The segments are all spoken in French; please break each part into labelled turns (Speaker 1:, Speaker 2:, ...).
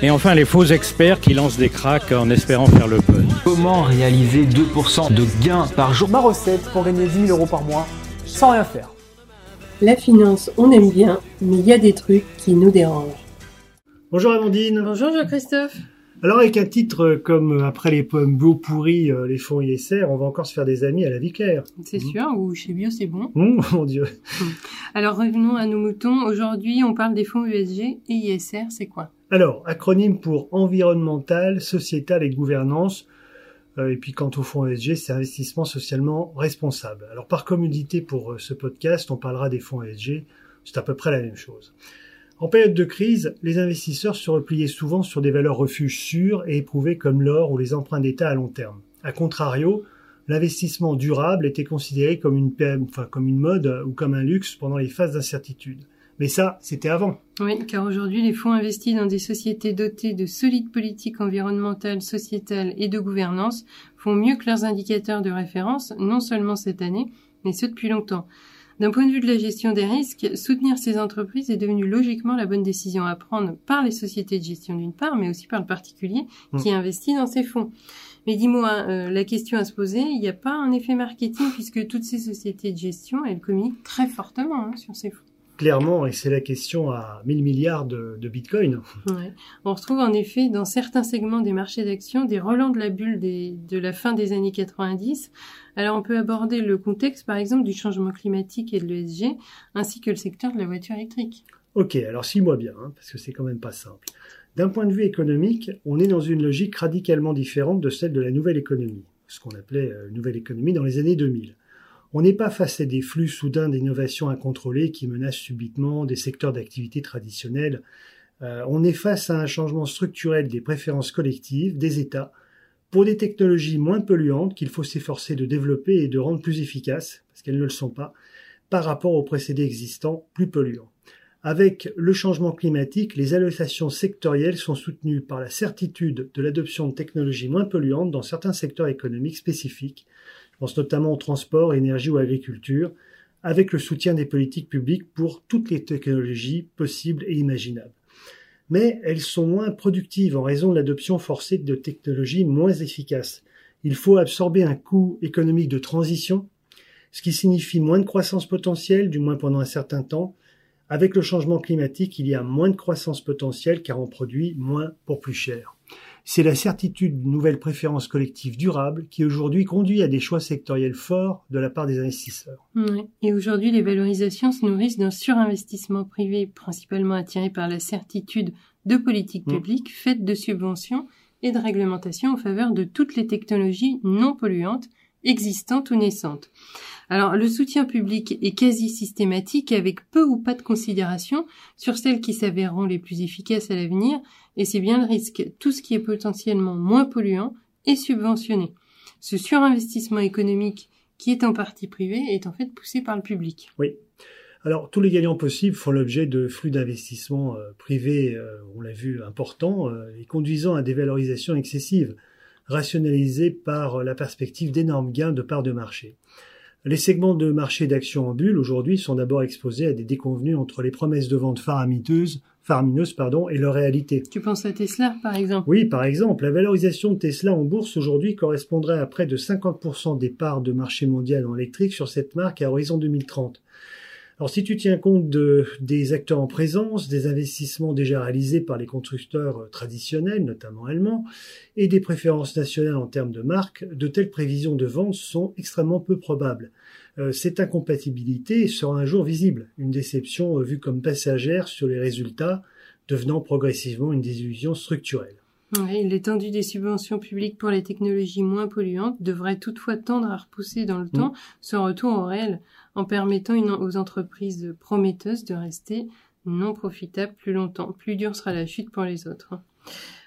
Speaker 1: Et enfin, les faux experts qui lancent des cracks en espérant faire le buzz.
Speaker 2: Comment réaliser 2% de gains par jour?
Speaker 3: Ma recette pour gagner 10 000 euros par mois sans rien faire.
Speaker 4: La finance, on aime bien, mais il y a des trucs qui nous dérangent.
Speaker 3: Bonjour Amandine.
Speaker 4: Bonjour Jean-Christophe.
Speaker 3: Alors avec un titre comme Après les pommes beaux pourris, euh, les fonds ISR, on va encore se faire des amis à la vie claire.
Speaker 4: C'est sûr, ou chez Bio c'est bon.
Speaker 3: Mmh, mon Dieu.
Speaker 4: Alors revenons à nos moutons. Aujourd'hui, on parle des fonds USG et ISR, c'est quoi?
Speaker 3: Alors, acronyme pour environnemental, sociétal et gouvernance. Euh, et puis quant au fonds ESG, c'est investissement socialement responsable. Alors par commodité pour euh, ce podcast, on parlera des fonds ESG. C'est à peu près la même chose. En période de crise, les investisseurs se repliaient souvent sur des valeurs refuges sûres et éprouvées comme l'or ou les emprunts d'État à long terme. A contrario, l'investissement durable était considéré comme une, comme une mode ou comme un luxe pendant les phases d'incertitude. Mais ça, c'était avant.
Speaker 4: Oui, car aujourd'hui, les fonds investis dans des sociétés dotées de solides politiques environnementales, sociétales et de gouvernance font mieux que leurs indicateurs de référence, non seulement cette année, mais ce depuis longtemps. D'un point de vue de la gestion des risques, soutenir ces entreprises est devenu logiquement la bonne décision à prendre par les sociétés de gestion d'une part, mais aussi par le particulier qui investit dans ces fonds. Mais dis-moi, euh, la question à se poser, il n'y a pas un effet marketing puisque toutes ces sociétés de gestion, elles communiquent très fortement hein, sur ces fonds
Speaker 3: clairement, et c'est la question à 1000 milliards de, de bitcoin.
Speaker 4: Ouais. On retrouve en effet dans certains segments des marchés d'actions des relents de la bulle des, de la fin des années 90. Alors on peut aborder le contexte par exemple du changement climatique et de l'ESG, ainsi que le secteur de la voiture électrique.
Speaker 3: Ok, alors suis-moi bien, hein, parce que c'est quand même pas simple. D'un point de vue économique, on est dans une logique radicalement différente de celle de la nouvelle économie, ce qu'on appelait euh, nouvelle économie dans les années 2000. On n'est pas face à des flux soudains d'innovation incontrôlés qui menacent subitement des secteurs d'activité traditionnels. Euh, on est face à un changement structurel des préférences collectives des États pour des technologies moins polluantes qu'il faut s'efforcer de développer et de rendre plus efficaces, parce qu'elles ne le sont pas, par rapport aux précédés existants plus polluants. Avec le changement climatique, les allocations sectorielles sont soutenues par la certitude de l'adoption de technologies moins polluantes dans certains secteurs économiques spécifiques, pense notamment au transport, énergie ou agriculture, avec le soutien des politiques publiques pour toutes les technologies possibles et imaginables. Mais elles sont moins productives en raison de l'adoption forcée de technologies moins efficaces. Il faut absorber un coût économique de transition, ce qui signifie moins de croissance potentielle, du moins pendant un certain temps. Avec le changement climatique, il y a moins de croissance potentielle car on produit moins pour plus cher. C'est la certitude d'une nouvelle préférence collective durable qui aujourd'hui conduit à des choix sectoriels forts de la part des investisseurs.
Speaker 4: Et aujourd'hui, les valorisations se nourrissent d'un surinvestissement privé principalement attiré par la certitude de politiques mm. publiques faites de subventions et de réglementations en faveur de toutes les technologies non polluantes existantes ou naissantes. Alors le soutien public est quasi systématique avec peu ou pas de considération sur celles qui s'avéreront les plus efficaces à l'avenir et c'est bien le risque. Tout ce qui est potentiellement moins polluant est subventionné. Ce surinvestissement économique qui est en partie privé est en fait poussé par le public.
Speaker 3: Oui. Alors tous les gagnants possibles font l'objet de flux d'investissement euh, privés, euh, on l'a vu, importants euh, et conduisant à des valorisations excessives, rationalisées par la perspective d'énormes gains de parts de marché. Les segments de marché d'actions en bulle aujourd'hui sont d'abord exposés à des déconvenus entre les promesses de vente faramineuses, faramineuses pardon, et leur réalité.
Speaker 4: Tu penses à Tesla par exemple?
Speaker 3: Oui, par exemple, la valorisation de Tesla en bourse aujourd'hui correspondrait à près de 50% des parts de marché mondial en électrique sur cette marque à horizon 2030. Alors si tu tiens compte de, des acteurs en présence, des investissements déjà réalisés par les constructeurs euh, traditionnels, notamment allemands, et des préférences nationales en termes de marque, de telles prévisions de vente sont extrêmement peu probables. Euh, cette incompatibilité sera un jour visible, une déception euh, vue comme passagère sur les résultats, devenant progressivement une désillusion structurelle.
Speaker 4: L'étendue des subventions publiques pour les technologies moins polluantes devrait toutefois tendre à repousser dans le mm. temps ce retour au réel en permettant aux entreprises prometteuses de rester non profitables plus longtemps. Plus dur sera la chute pour les autres.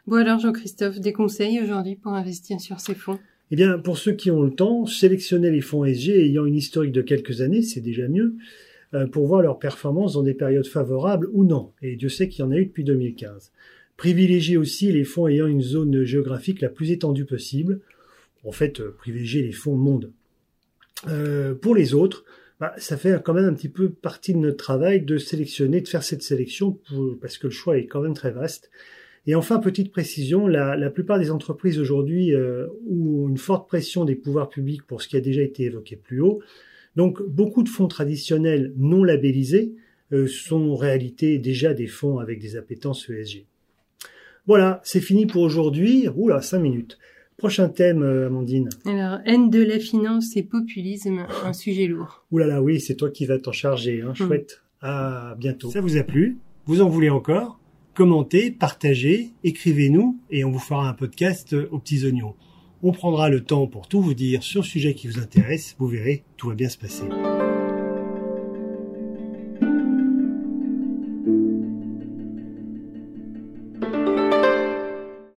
Speaker 4: Bon alors Jean-Christophe, des conseils aujourd'hui pour investir sur ces fonds?
Speaker 3: Eh bien, pour ceux qui ont le temps, sélectionnez les fonds SG ayant une historique de quelques années, c'est déjà mieux, euh, pour voir leur performance dans des périodes favorables ou non. Et Dieu sait qu'il y en a eu depuis 2015. Privilégiez aussi les fonds ayant une zone géographique la plus étendue possible. En fait, euh, privilégiez les fonds monde. Euh, pour les autres, bah, ça fait quand même un petit peu partie de notre travail de sélectionner, de faire cette sélection, parce que le choix est quand même très vaste. Et enfin, petite précision, la, plupart des entreprises aujourd'hui euh, ont une forte pression des pouvoirs publics pour ce qui a déjà été évoqué plus haut. Donc, beaucoup de fonds traditionnels non labellisés euh, sont en réalité déjà des fonds avec des appétences ESG. Voilà, c'est fini pour aujourd'hui. Oula, cinq minutes. Prochain thème, euh, Amandine.
Speaker 4: Alors, haine de la finance et populisme, un sujet lourd.
Speaker 3: Ouh là là, oui, c'est toi qui vas t'en charger, hein, mm. chouette. À bientôt. Ça vous a plu? Vous en voulez encore? Commentez, partagez, écrivez-nous et on vous fera un podcast aux petits oignons. On prendra le temps pour tout vous dire sur le sujet qui vous intéresse. Vous verrez, tout va bien se passer.